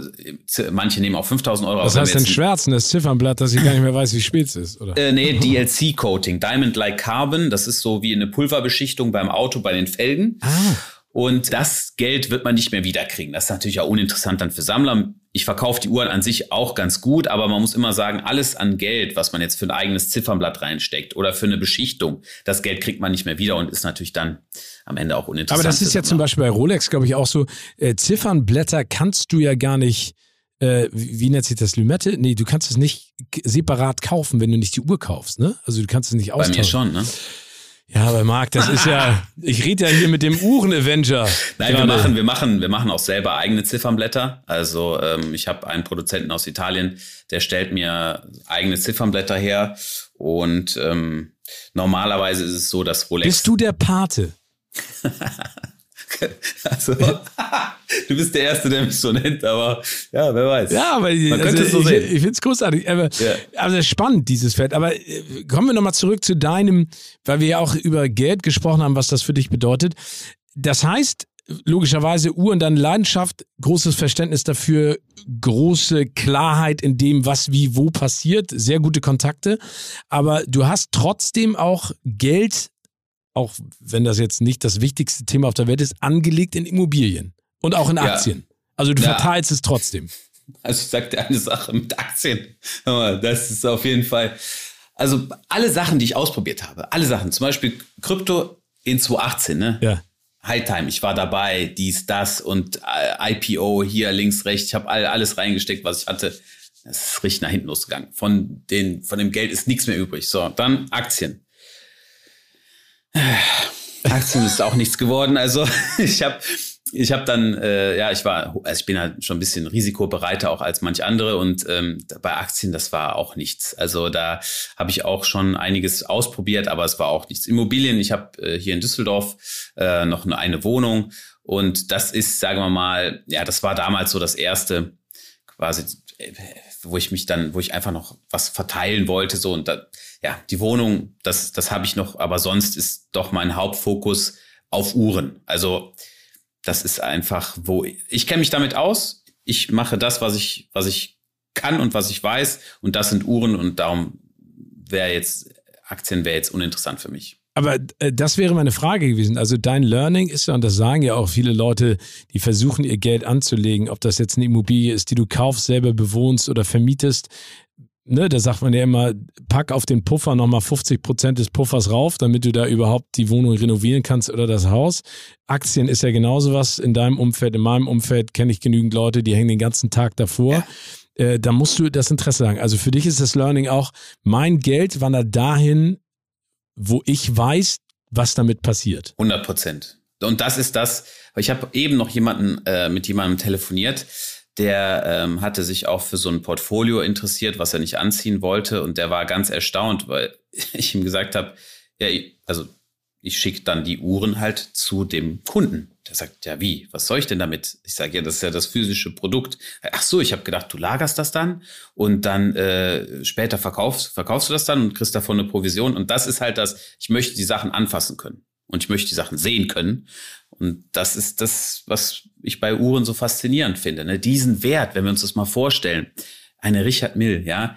Manche nehmen auch 5000 Euro. Was heißt denn Schwärzen? Das Ziffernblatt, dass ich gar nicht mehr weiß, wie spät es ist, oder? Äh, nee, DLC-Coating. Diamond Like Carbon. Das ist so wie eine Pulverbeschichtung beim Auto bei den Felgen. Ah. Und das Geld wird man nicht mehr wiederkriegen. Das ist natürlich auch uninteressant dann für Sammler. Ich verkaufe die Uhren an sich auch ganz gut, aber man muss immer sagen, alles an Geld, was man jetzt für ein eigenes Ziffernblatt reinsteckt oder für eine Beschichtung, das Geld kriegt man nicht mehr wieder und ist natürlich dann am Ende auch uninteressant. Aber das ist ja zum Beispiel bei Rolex, glaube ich, auch so. Äh, Ziffernblätter kannst du ja gar nicht, äh, wie nennt sich das, Lümette? Nee, du kannst es nicht separat kaufen, wenn du nicht die Uhr kaufst, ne? Also du kannst es nicht austauschen. Bei mir schon, ne? Ja, aber Marc, das ist ja, ich rede ja hier mit dem Uhren-Avenger. Nein, wir machen, wir machen, wir machen auch selber eigene Ziffernblätter. Also ähm, ich habe einen Produzenten aus Italien, der stellt mir eigene Ziffernblätter her. Und ähm, normalerweise ist es so, dass Rolex. Bist du der Pate? also, du bist der Erste, der mich so nennt, aber ja, wer weiß. Ja, aber Man also, es so ich, ich finde es großartig. Aber, ja. aber spannend, dieses Feld. Aber äh, kommen wir nochmal zurück zu deinem, weil wir ja auch über Geld gesprochen haben, was das für dich bedeutet. Das heißt, logischerweise Uhren, dann Leidenschaft, großes Verständnis dafür, große Klarheit in dem, was wie wo passiert, sehr gute Kontakte. Aber du hast trotzdem auch Geld auch wenn das jetzt nicht das wichtigste Thema auf der Welt ist, angelegt in Immobilien und auch in Aktien. Ja. Also du ja. verteilst es trotzdem. Also ich sagte eine Sache mit Aktien. Das ist auf jeden Fall. Also alle Sachen, die ich ausprobiert habe, alle Sachen, zum Beispiel Krypto in 2018, ne? Ja. Hightime, ich war dabei, dies, das und äh, IPO hier links, rechts. Ich habe all, alles reingesteckt, was ich hatte. Es ist richtig nach hinten losgegangen. Von, den, von dem Geld ist nichts mehr übrig. So, dann Aktien. Aktien ist auch nichts geworden. Also ich habe ich habe dann, äh, ja, ich war, also ich bin halt schon ein bisschen risikobereiter auch als manch andere und ähm, bei Aktien, das war auch nichts. Also da habe ich auch schon einiges ausprobiert, aber es war auch nichts. Immobilien, ich habe äh, hier in Düsseldorf äh, noch eine, eine Wohnung und das ist, sagen wir mal, ja, das war damals so das erste quasi, äh, wo ich mich dann, wo ich einfach noch was verteilen wollte, so und da, ja, die Wohnung, das, das habe ich noch, aber sonst ist doch mein Hauptfokus auf Uhren. Also das ist einfach, wo ich kenne mich damit aus. Ich mache das, was ich, was ich kann und was ich weiß. Und das sind Uhren und darum wäre jetzt, Aktien wäre jetzt uninteressant für mich. Aber äh, das wäre meine Frage gewesen. Also dein Learning ist ja, und das sagen ja auch viele Leute, die versuchen ihr Geld anzulegen, ob das jetzt eine Immobilie ist, die du kaufst, selber bewohnst oder vermietest ne, da sagt man ja immer, pack auf den Puffer nochmal 50 Prozent des Puffers rauf, damit du da überhaupt die Wohnung renovieren kannst oder das Haus. Aktien ist ja genauso was. In deinem Umfeld, in meinem Umfeld kenne ich genügend Leute, die hängen den ganzen Tag davor. Ja. Äh, da musst du das Interesse sagen. Also für dich ist das Learning auch, mein Geld wandert dahin, wo ich weiß, was damit passiert. 100 Prozent. Und das ist das, ich habe eben noch jemanden äh, mit jemandem telefoniert, der ähm, hatte sich auch für so ein Portfolio interessiert, was er nicht anziehen wollte. Und der war ganz erstaunt, weil ich ihm gesagt habe, ja, also ich schicke dann die Uhren halt zu dem Kunden. Der sagt, ja, wie? Was soll ich denn damit? Ich sage, ja, das ist ja das physische Produkt. Ach so, ich habe gedacht, du lagerst das dann und dann äh, später verkaufst, verkaufst du das dann und kriegst davon eine Provision. Und das ist halt das, ich möchte die Sachen anfassen können und ich möchte die Sachen sehen können. Und das ist das, was ich bei Uhren so faszinierend finde. Ne? Diesen Wert, wenn wir uns das mal vorstellen, eine Richard Mill, ja,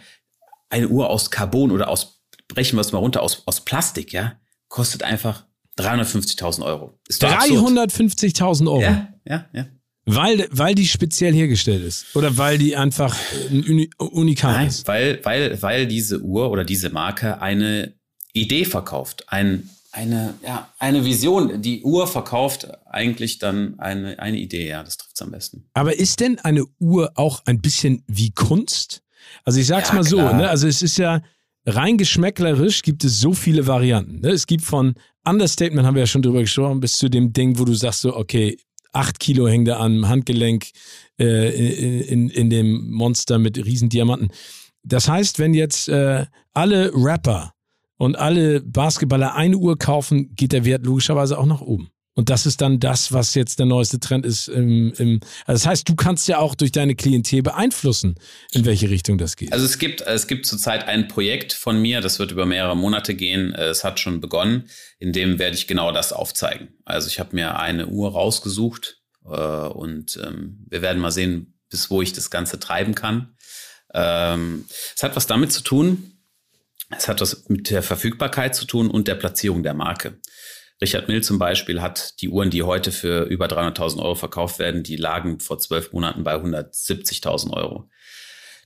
eine Uhr aus Carbon oder aus, brechen wir es mal runter, aus, aus Plastik, ja, kostet einfach 350.000 Euro. 350.000 Euro? Ja, ja, ja. Weil, weil die speziell hergestellt ist oder weil die einfach ein Uni Unikat Nein, ist? Weil, weil, weil diese Uhr oder diese Marke eine Idee verkauft, ein eine, ja, eine Vision. Die Uhr verkauft eigentlich dann eine, eine Idee, ja, das trifft es am besten. Aber ist denn eine Uhr auch ein bisschen wie Kunst? Also ich sag's ja, mal so, ne? Also es ist ja rein geschmäcklerisch gibt es so viele Varianten. Ne? Es gibt von Understatement, haben wir ja schon drüber gesprochen, bis zu dem Ding, wo du sagst so, okay, acht Kilo hängt da am Handgelenk äh, in, in dem Monster mit Riesendiamanten. Das heißt, wenn jetzt äh, alle Rapper und alle Basketballer eine Uhr kaufen, geht der Wert logischerweise auch nach oben. Und das ist dann das, was jetzt der neueste Trend ist. Im, im, also das heißt, du kannst ja auch durch deine Klientel beeinflussen, in welche Richtung das geht. Also es gibt, es gibt zurzeit ein Projekt von mir, das wird über mehrere Monate gehen. Es hat schon begonnen, in dem werde ich genau das aufzeigen. Also ich habe mir eine Uhr rausgesucht äh, und ähm, wir werden mal sehen, bis wo ich das Ganze treiben kann. Ähm, es hat was damit zu tun, es hat was mit der Verfügbarkeit zu tun und der Platzierung der Marke. Richard Mill zum Beispiel hat die Uhren, die heute für über 300.000 Euro verkauft werden, die lagen vor zwölf Monaten bei 170.000 Euro.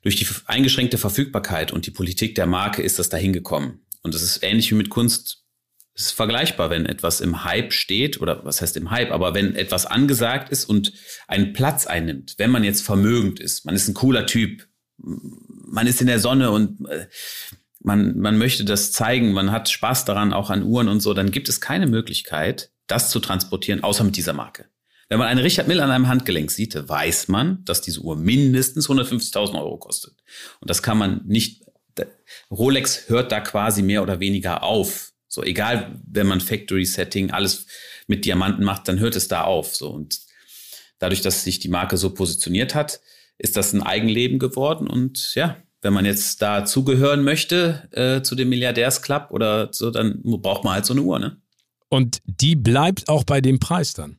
Durch die eingeschränkte Verfügbarkeit und die Politik der Marke ist das dahin gekommen. Und es ist ähnlich wie mit Kunst. Es ist vergleichbar, wenn etwas im Hype steht, oder was heißt im Hype, aber wenn etwas angesagt ist und einen Platz einnimmt, wenn man jetzt vermögend ist, man ist ein cooler Typ, man ist in der Sonne und äh, man, man möchte das zeigen, man hat Spaß daran, auch an Uhren und so, dann gibt es keine Möglichkeit, das zu transportieren, außer mit dieser Marke. Wenn man eine Richard Mill an einem Handgelenk sieht, weiß man, dass diese Uhr mindestens 150.000 Euro kostet. Und das kann man nicht, Rolex hört da quasi mehr oder weniger auf. So, egal, wenn man Factory Setting, alles mit Diamanten macht, dann hört es da auf. So, und dadurch, dass sich die Marke so positioniert hat, ist das ein Eigenleben geworden und ja, wenn man jetzt da zugehören möchte äh, zu dem Milliardärsclub oder so, dann braucht man halt so eine Uhr, ne? Und die bleibt auch bei dem Preis dann?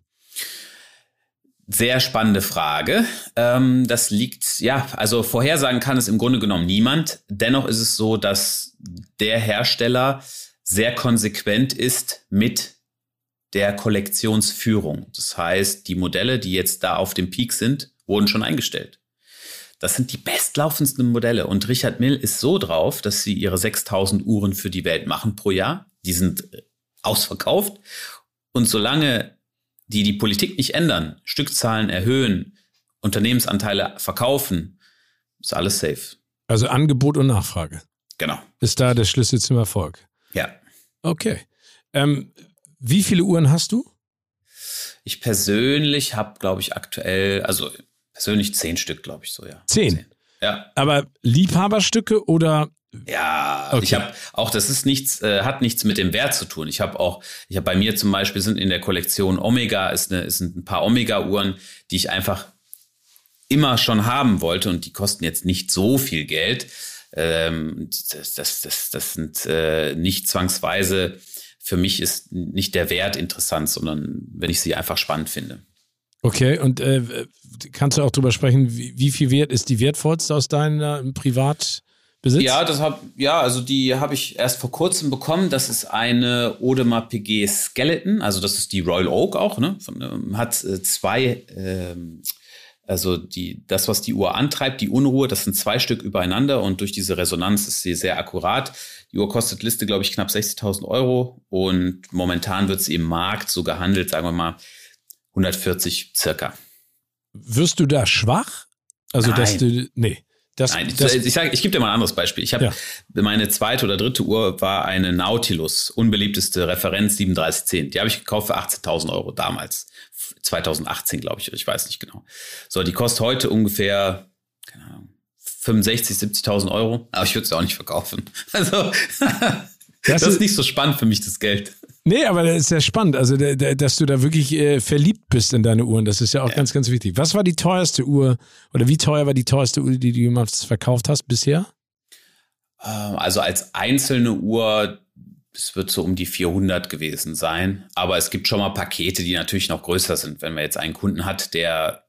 Sehr spannende Frage. Ähm, das liegt, ja, also vorhersagen kann es im Grunde genommen niemand. Dennoch ist es so, dass der Hersteller sehr konsequent ist mit der Kollektionsführung. Das heißt, die Modelle, die jetzt da auf dem Peak sind, wurden schon eingestellt. Das sind die bestlaufendsten Modelle. Und Richard Mill ist so drauf, dass sie ihre 6000 Uhren für die Welt machen pro Jahr. Die sind äh, ausverkauft. Und solange die die Politik nicht ändern, Stückzahlen erhöhen, Unternehmensanteile verkaufen, ist alles safe. Also Angebot und Nachfrage. Genau. Ist da der Schlüssel zum Erfolg? Ja. Okay. Ähm, wie viele Uhren hast du? Ich persönlich habe, glaube ich, aktuell, also persönlich zehn Stück, glaube ich, so, ja. Zehn? zehn. Ja. Aber Liebhaberstücke oder ja, okay. ich habe auch, das ist nichts, äh, hat nichts mit dem Wert zu tun. Ich habe auch, ich habe bei mir zum Beispiel sind in der Kollektion Omega ist eine, ist ein paar Omega-Uhren, die ich einfach immer schon haben wollte und die kosten jetzt nicht so viel Geld. Ähm, das, das, das, das sind äh, nicht zwangsweise, für mich ist nicht der Wert interessant, sondern wenn ich sie einfach spannend finde. Okay, und äh, kannst du auch darüber sprechen, wie, wie, viel Wert ist die wertvollste aus deinem Privatbesitz? Ja, das hab, ja, also die habe ich erst vor kurzem bekommen. Das ist eine Audemars PG Skeleton, also das ist die Royal Oak auch, ne? Von, ähm, hat äh, zwei ähm, also die, das, was die Uhr antreibt, die Unruhe, das sind zwei Stück übereinander und durch diese Resonanz ist sie sehr akkurat. Die Uhr kostet Liste, glaube ich, knapp 60.000 Euro und momentan wird sie im Markt so gehandelt, sagen wir mal 140 circa. Wirst du da schwach? Also, Nein. dass du, nee. Das, Nein, das, ich, sag, ich gebe dir mal ein anderes Beispiel. Ich habe ja. meine zweite oder dritte Uhr war eine Nautilus, unbeliebteste Referenz 3710. Die habe ich gekauft für 18.000 Euro damals. 2018, glaube ich, ich weiß nicht genau. So, die kostet heute ungefähr, keine Ahnung, 65, 70.000 Euro, aber ich würde sie auch nicht verkaufen. Also, das, das ist nicht so spannend für mich, das Geld. Nee, aber das ist ja spannend, also dass du da wirklich äh, verliebt bist in deine Uhren, das ist ja auch ja. ganz, ganz wichtig. Was war die teuerste Uhr oder wie teuer war die teuerste Uhr, die du jemals verkauft hast bisher? Ähm, also als einzelne Uhr es wird so um die 400 gewesen sein. Aber es gibt schon mal Pakete, die natürlich noch größer sind. Wenn man jetzt einen Kunden hat, der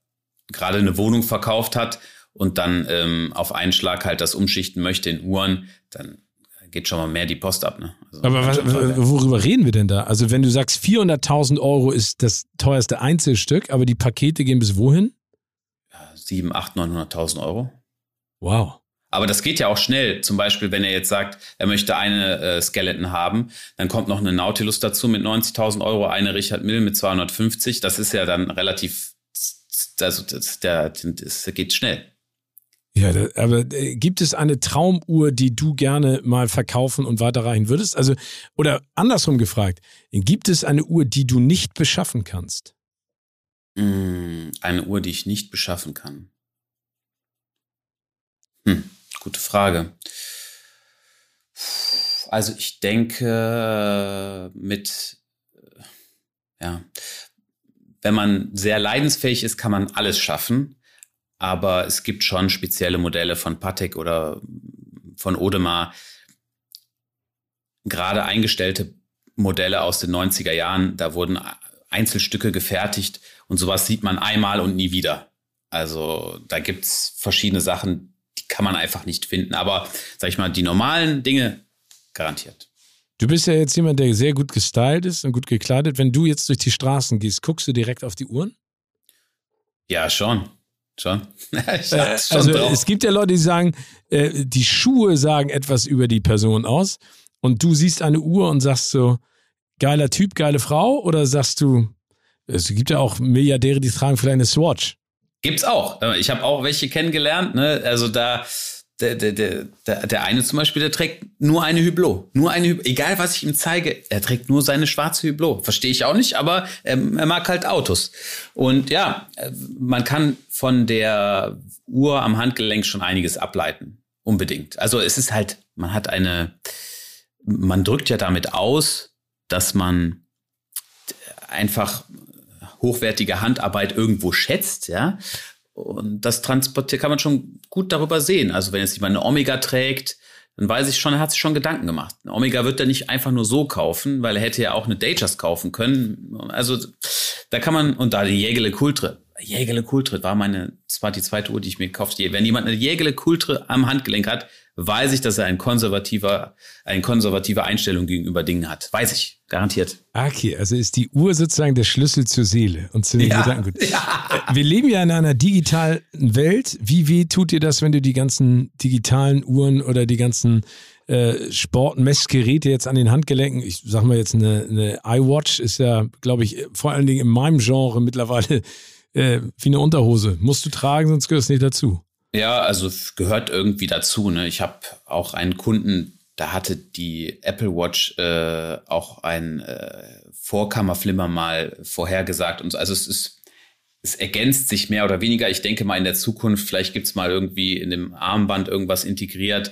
gerade eine Wohnung verkauft hat und dann ähm, auf einen Schlag halt das umschichten möchte in Uhren, dann geht schon mal mehr die Post ab. Ne? Also Aber was, worüber reden wir denn da? Also wenn du sagst, 400.000 Euro ist das teuerste Einzelstück, aber die Pakete gehen bis wohin? Ja, 7, 8, 900.000 Euro. Wow. Aber das geht ja auch schnell. Zum Beispiel, wenn er jetzt sagt, er möchte eine äh, Skeleton haben, dann kommt noch eine Nautilus dazu mit 90.000 Euro, eine Richard Mill mit 250. Das ist ja dann relativ, also das, der, das geht schnell. Ja, aber äh, gibt es eine Traumuhr, die du gerne mal verkaufen und weiterreichen würdest? Also, oder andersrum gefragt, gibt es eine Uhr, die du nicht beschaffen kannst? Mm, eine Uhr, die ich nicht beschaffen kann. Hm. Gute Frage. Also ich denke mit, ja, wenn man sehr leidensfähig ist, kann man alles schaffen. Aber es gibt schon spezielle Modelle von Patek oder von Odemar, gerade eingestellte Modelle aus den 90er Jahren, da wurden Einzelstücke gefertigt und sowas sieht man einmal und nie wieder. Also da gibt es verschiedene Sachen, die kann man einfach nicht finden. Aber sag ich mal, die normalen Dinge garantiert. Du bist ja jetzt jemand, der sehr gut gestylt ist und gut gekleidet. Wenn du jetzt durch die Straßen gehst, guckst du direkt auf die Uhren? Ja, schon. Schon. äh, schon also drauf. es gibt ja Leute, die sagen, äh, die Schuhe sagen etwas über die Person aus. Und du siehst eine Uhr und sagst so, geiler Typ, geile Frau? Oder sagst du, es gibt ja auch Milliardäre, die tragen vielleicht eine Swatch. Gibt's auch. Ich habe auch welche kennengelernt. Ne? Also da, der, der, der, der eine zum Beispiel, der trägt nur eine Hublot. Nur eine Hublot. Egal, was ich ihm zeige, er trägt nur seine schwarze Hublot. Verstehe ich auch nicht, aber er, er mag halt Autos. Und ja, man kann von der Uhr am Handgelenk schon einiges ableiten. Unbedingt. Also es ist halt, man hat eine, man drückt ja damit aus, dass man einfach hochwertige Handarbeit irgendwo schätzt, ja. Und das transportiert kann man schon gut darüber sehen. Also wenn jetzt jemand eine Omega trägt, dann weiß ich schon, er hat sich schon Gedanken gemacht. Eine Omega wird er nicht einfach nur so kaufen, weil er hätte ja auch eine Datejust kaufen können. Also da kann man, und da die Jägele Kultre. Jägele Kultre war meine, das war die zweite Uhr, die ich mir gekauft habe. Wenn jemand eine Jägele Kultre am Handgelenk hat, weiß ich, dass er ein konservativer, eine konservative Einstellung gegenüber Dingen hat. Weiß ich, garantiert. Okay, also ist die Uhr sozusagen der Schlüssel zur Seele und zu den ja, Gedanken. Ja. Äh, wir leben ja in einer digitalen Welt. Wie weh tut dir das, wenn du die ganzen digitalen Uhren oder die ganzen äh, Sportmessgeräte jetzt an den Handgelenken, ich sag mal jetzt eine, eine iWatch ist ja, glaube ich, vor allen Dingen in meinem Genre mittlerweile äh, wie eine Unterhose. Musst du tragen, sonst gehört es nicht dazu. Ja, also gehört irgendwie dazu. Ne? Ich habe auch einen Kunden, da hatte die Apple Watch äh, auch ein äh, Vorkammerflimmer mal vorhergesagt. Und so. Also es ist, es ergänzt sich mehr oder weniger. Ich denke mal in der Zukunft, vielleicht gibt's mal irgendwie in dem Armband irgendwas integriert.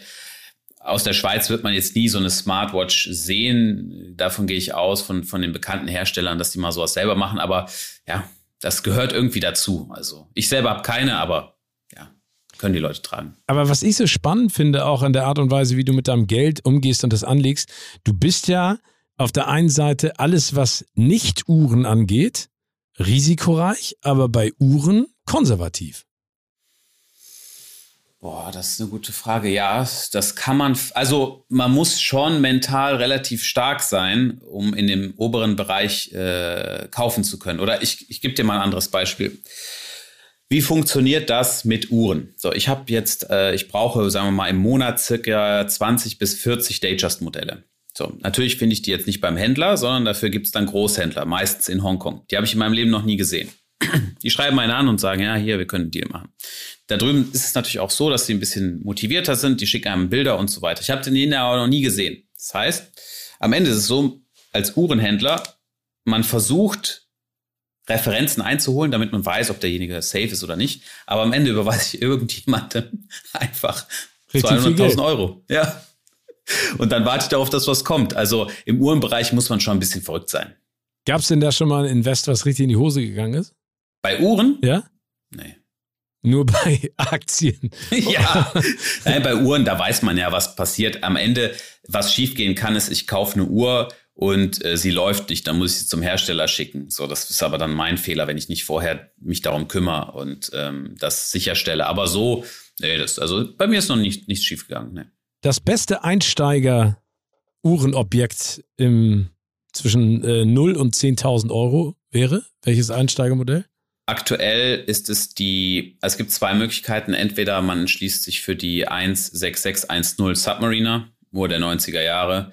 Aus der Schweiz wird man jetzt nie so eine Smartwatch sehen. Davon gehe ich aus, von, von den bekannten Herstellern, dass die mal sowas selber machen. Aber ja, das gehört irgendwie dazu. Also ich selber habe keine, aber können die Leute tragen. Aber was ich so spannend finde, auch an der Art und Weise, wie du mit deinem Geld umgehst und das anlegst, du bist ja auf der einen Seite alles, was nicht Uhren angeht, risikoreich, aber bei Uhren konservativ. Boah, das ist eine gute Frage. Ja, das kann man, also man muss schon mental relativ stark sein, um in dem oberen Bereich äh, kaufen zu können. Oder ich, ich gebe dir mal ein anderes Beispiel. Wie funktioniert das mit Uhren? So, ich habe jetzt, äh, ich brauche, sagen wir mal, im Monat circa 20 bis 40 Datejust-Modelle. So, natürlich finde ich die jetzt nicht beim Händler, sondern dafür gibt es dann Großhändler, meistens in Hongkong. Die habe ich in meinem Leben noch nie gesehen. Die schreiben einen an und sagen, ja, hier, wir können einen Deal machen. Da drüben ist es natürlich auch so, dass sie ein bisschen motivierter sind, die schicken einem Bilder und so weiter. Ich habe den aber noch nie gesehen. Das heißt, am Ende ist es so, als Uhrenhändler, man versucht, Referenzen einzuholen, damit man weiß, ob derjenige safe ist oder nicht. Aber am Ende überweise ich irgendjemandem einfach 200.000 Euro. Ja. Und dann warte ich darauf, dass was kommt. Also im Uhrenbereich muss man schon ein bisschen verrückt sein. Gab es denn da schon mal ein Invest, was richtig in die Hose gegangen ist? Bei Uhren? Ja. Nee. Nur bei Aktien. ja. Nein, bei Uhren, da weiß man ja, was passiert. Am Ende, was schiefgehen kann, ist, ich kaufe eine Uhr und äh, sie läuft nicht, dann muss ich sie zum Hersteller schicken. So, das ist aber dann mein Fehler, wenn ich nicht vorher mich darum kümmere und ähm, das sicherstelle. Aber so, nee, das, also bei mir ist noch nicht, nichts schiefgegangen. Nee. Das beste Einsteiger-Uhrenobjekt im zwischen äh, 0 und 10.000 Euro wäre? Welches Einsteigermodell? Aktuell ist es die, also es gibt zwei Möglichkeiten. Entweder man entschließt sich für die 16610 Submariner, Uhr der 90er Jahre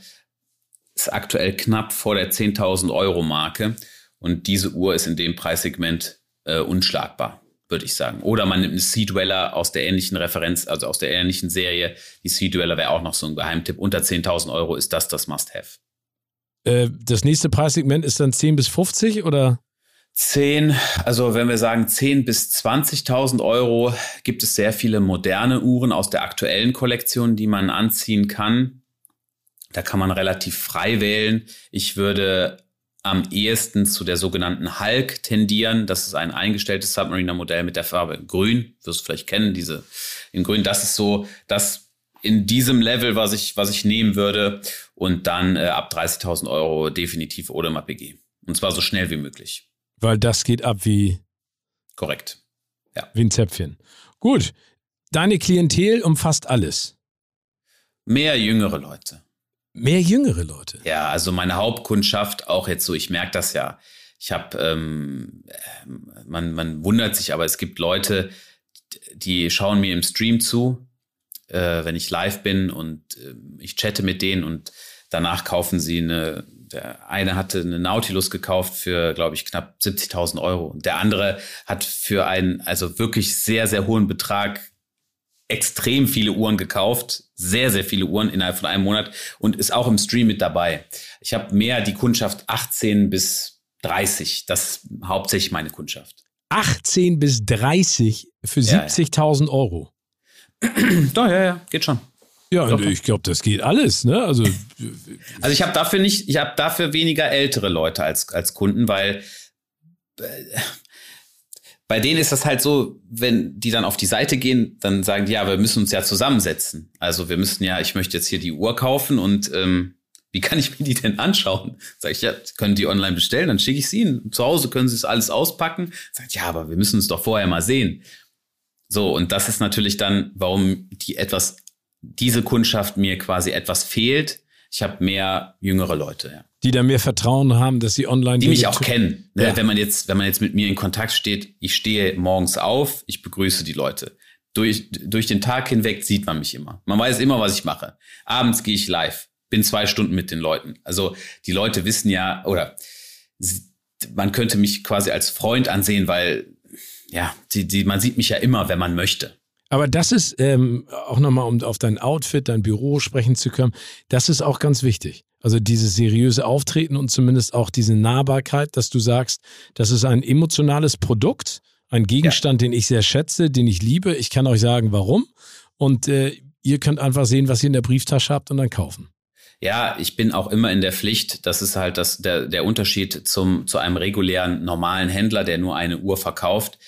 ist aktuell knapp vor der 10.000 Euro Marke. Und diese Uhr ist in dem Preissegment äh, unschlagbar, würde ich sagen. Oder man nimmt eine Sea Dweller aus der ähnlichen Referenz, also aus der ähnlichen Serie. Die Sea Dweller wäre auch noch so ein Geheimtipp. Unter 10.000 Euro ist das das Must-Have. Äh, das nächste Preissegment ist dann 10 bis 50 oder? 10, also wenn wir sagen 10 bis 20.000 Euro, gibt es sehr viele moderne Uhren aus der aktuellen Kollektion, die man anziehen kann. Da kann man relativ frei wählen. Ich würde am ehesten zu der sogenannten Hulk tendieren. Das ist ein eingestelltes Submariner-Modell mit der Farbe Grün. Wirst du vielleicht kennen, diese in Grün. Das ist so das in diesem Level, was ich, was ich nehmen würde. Und dann äh, ab 30.000 Euro definitiv Audemars PG. Und zwar so schnell wie möglich. Weil das geht ab wie. Korrekt. Ja. Wie ein Zäpfchen. Gut. Deine Klientel umfasst alles. Mehr jüngere Leute. Mehr jüngere Leute. Ja, also meine Hauptkundschaft, auch jetzt so, ich merke das ja. Ich habe, ähm, man, man wundert sich, aber es gibt Leute, die schauen mir im Stream zu, äh, wenn ich live bin und äh, ich chatte mit denen und danach kaufen sie eine, der eine hatte eine Nautilus gekauft für, glaube ich, knapp 70.000 Euro. Und der andere hat für einen, also wirklich sehr, sehr hohen Betrag extrem viele Uhren gekauft, sehr, sehr viele Uhren innerhalb von einem Monat und ist auch im Stream mit dabei. Ich habe mehr die Kundschaft 18 bis 30. Das ist hauptsächlich meine Kundschaft. 18 bis 30 für ja, 70.000 ja. Euro. Doch, ja, ja, geht schon. Ja, Doch. ich glaube, das geht alles, ne? Also, also ich habe dafür nicht, ich habe dafür weniger ältere Leute als, als Kunden, weil äh, bei denen ist das halt so, wenn die dann auf die Seite gehen, dann sagen die, ja, wir müssen uns ja zusammensetzen. Also wir müssen ja, ich möchte jetzt hier die Uhr kaufen und ähm, wie kann ich mir die denn anschauen? Sag ich, ja, können die online bestellen, dann schicke ich sie ihnen. Zu Hause können sie es alles auspacken. Sagt, ja, aber wir müssen es doch vorher mal sehen. So, und das ist natürlich dann, warum die etwas, diese Kundschaft mir quasi etwas fehlt. Ich habe mehr jüngere Leute, ja die da mehr Vertrauen haben, dass sie online. Die mich auch kennen. Ne? Ja. Wenn man jetzt, wenn man jetzt mit mir in Kontakt steht, ich stehe morgens auf, ich begrüße die Leute. Durch, durch den Tag hinweg sieht man mich immer. Man weiß immer, was ich mache. Abends gehe ich live, bin zwei Stunden mit den Leuten. Also die Leute wissen ja, oder man könnte mich quasi als Freund ansehen, weil ja, die, die, man sieht mich ja immer, wenn man möchte. Aber das ist ähm, auch nochmal, um auf dein Outfit, dein Büro sprechen zu können, das ist auch ganz wichtig. Also dieses seriöse Auftreten und zumindest auch diese Nahbarkeit, dass du sagst, das ist ein emotionales Produkt, ein Gegenstand, ja. den ich sehr schätze, den ich liebe. Ich kann euch sagen, warum. Und äh, ihr könnt einfach sehen, was ihr in der Brieftasche habt und dann kaufen. Ja, ich bin auch immer in der Pflicht. Das ist halt das, der, der Unterschied zum, zu einem regulären, normalen Händler, der nur eine Uhr verkauft.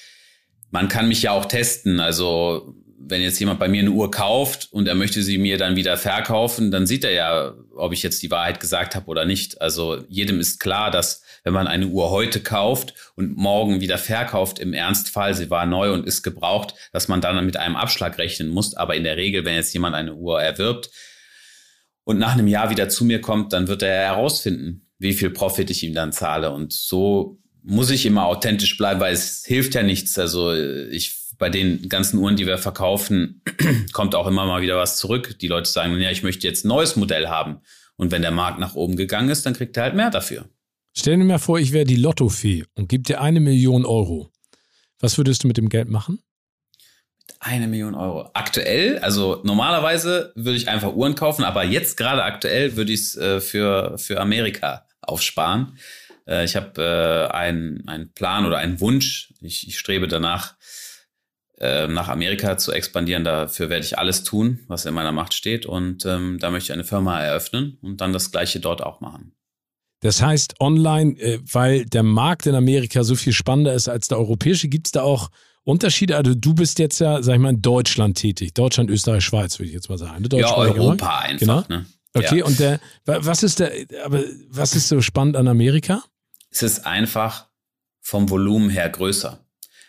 Man kann mich ja auch testen. Also wenn jetzt jemand bei mir eine Uhr kauft und er möchte sie mir dann wieder verkaufen, dann sieht er ja, ob ich jetzt die Wahrheit gesagt habe oder nicht. Also jedem ist klar, dass wenn man eine Uhr heute kauft und morgen wieder verkauft, im Ernstfall, sie war neu und ist gebraucht, dass man dann mit einem Abschlag rechnen muss. Aber in der Regel, wenn jetzt jemand eine Uhr erwirbt und nach einem Jahr wieder zu mir kommt, dann wird er herausfinden, wie viel Profit ich ihm dann zahle. Und so muss ich immer authentisch bleiben, weil es hilft ja nichts. Also ich bei den ganzen Uhren, die wir verkaufen, kommt auch immer mal wieder was zurück. Die Leute sagen, ja, ich möchte jetzt ein neues Modell haben. Und wenn der Markt nach oben gegangen ist, dann kriegt er halt mehr dafür. Stell dir mal vor, ich wäre die Lottofee und gebe dir eine Million Euro. Was würdest du mit dem Geld machen? Eine Million Euro. Aktuell, also normalerweise würde ich einfach Uhren kaufen, aber jetzt gerade aktuell würde ich es äh, für, für Amerika aufsparen. Äh, ich habe äh, einen Plan oder einen Wunsch. Ich, ich strebe danach, äh, nach Amerika zu expandieren. Dafür werde ich alles tun, was in meiner Macht steht. Und ähm, da möchte ich eine Firma eröffnen und dann das Gleiche dort auch machen. Das heißt, online, äh, weil der Markt in Amerika so viel spannender ist als der europäische, gibt es da auch Unterschiede? Also du bist jetzt ja, sag ich mal, in Deutschland tätig. Deutschland, Österreich, Schweiz, würde ich jetzt mal sagen. Ja, Europa einfach. Genau. Ne? Okay, ja. und der, was ist der, aber was ist so spannend an Amerika? Es ist einfach vom Volumen her größer.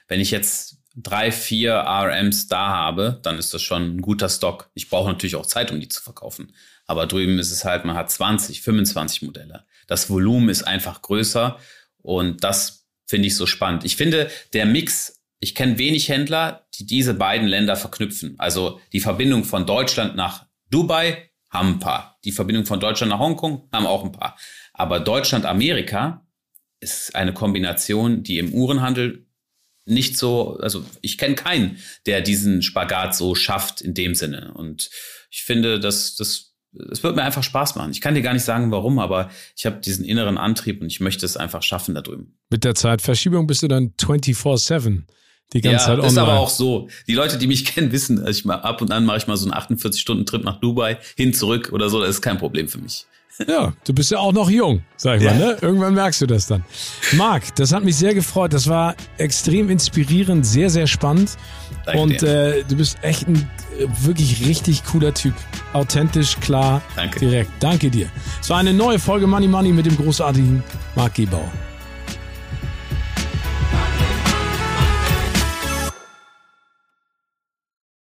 Wenn ich jetzt drei, vier RMs da habe, dann ist das schon ein guter Stock. Ich brauche natürlich auch Zeit, um die zu verkaufen. Aber drüben ist es halt, man hat 20, 25 Modelle. Das Volumen ist einfach größer und das finde ich so spannend. Ich finde, der Mix, ich kenne wenig Händler, die diese beiden Länder verknüpfen. Also die Verbindung von Deutschland nach Dubai haben ein paar. Die Verbindung von Deutschland nach Hongkong haben auch ein paar. Aber Deutschland-Amerika ist eine Kombination, die im Uhrenhandel nicht so, also ich kenne keinen, der diesen Spagat so schafft in dem Sinne. Und ich finde, dass das es wird mir einfach Spaß machen. Ich kann dir gar nicht sagen, warum, aber ich habe diesen inneren Antrieb und ich möchte es einfach schaffen da drüben. Mit der Zeitverschiebung bist du dann 24-7 die ganze ja, Zeit online. ist aber auch so. Die Leute, die mich kennen, wissen, dass ich mal ab und an mache ich mal so einen 48-Stunden-Trip nach Dubai, hin, zurück oder so. Das ist kein Problem für mich. Ja, du bist ja auch noch jung, sag ich ja. mal, ne? Irgendwann merkst du das dann. Marc, das hat mich sehr gefreut. Das war extrem inspirierend, sehr, sehr spannend. Danke und äh, du bist echt ein äh, wirklich richtig cooler Typ. Authentisch, klar, Danke. direkt. Danke dir. Es war eine neue Folge Money Money mit dem großartigen Marc Gebauer.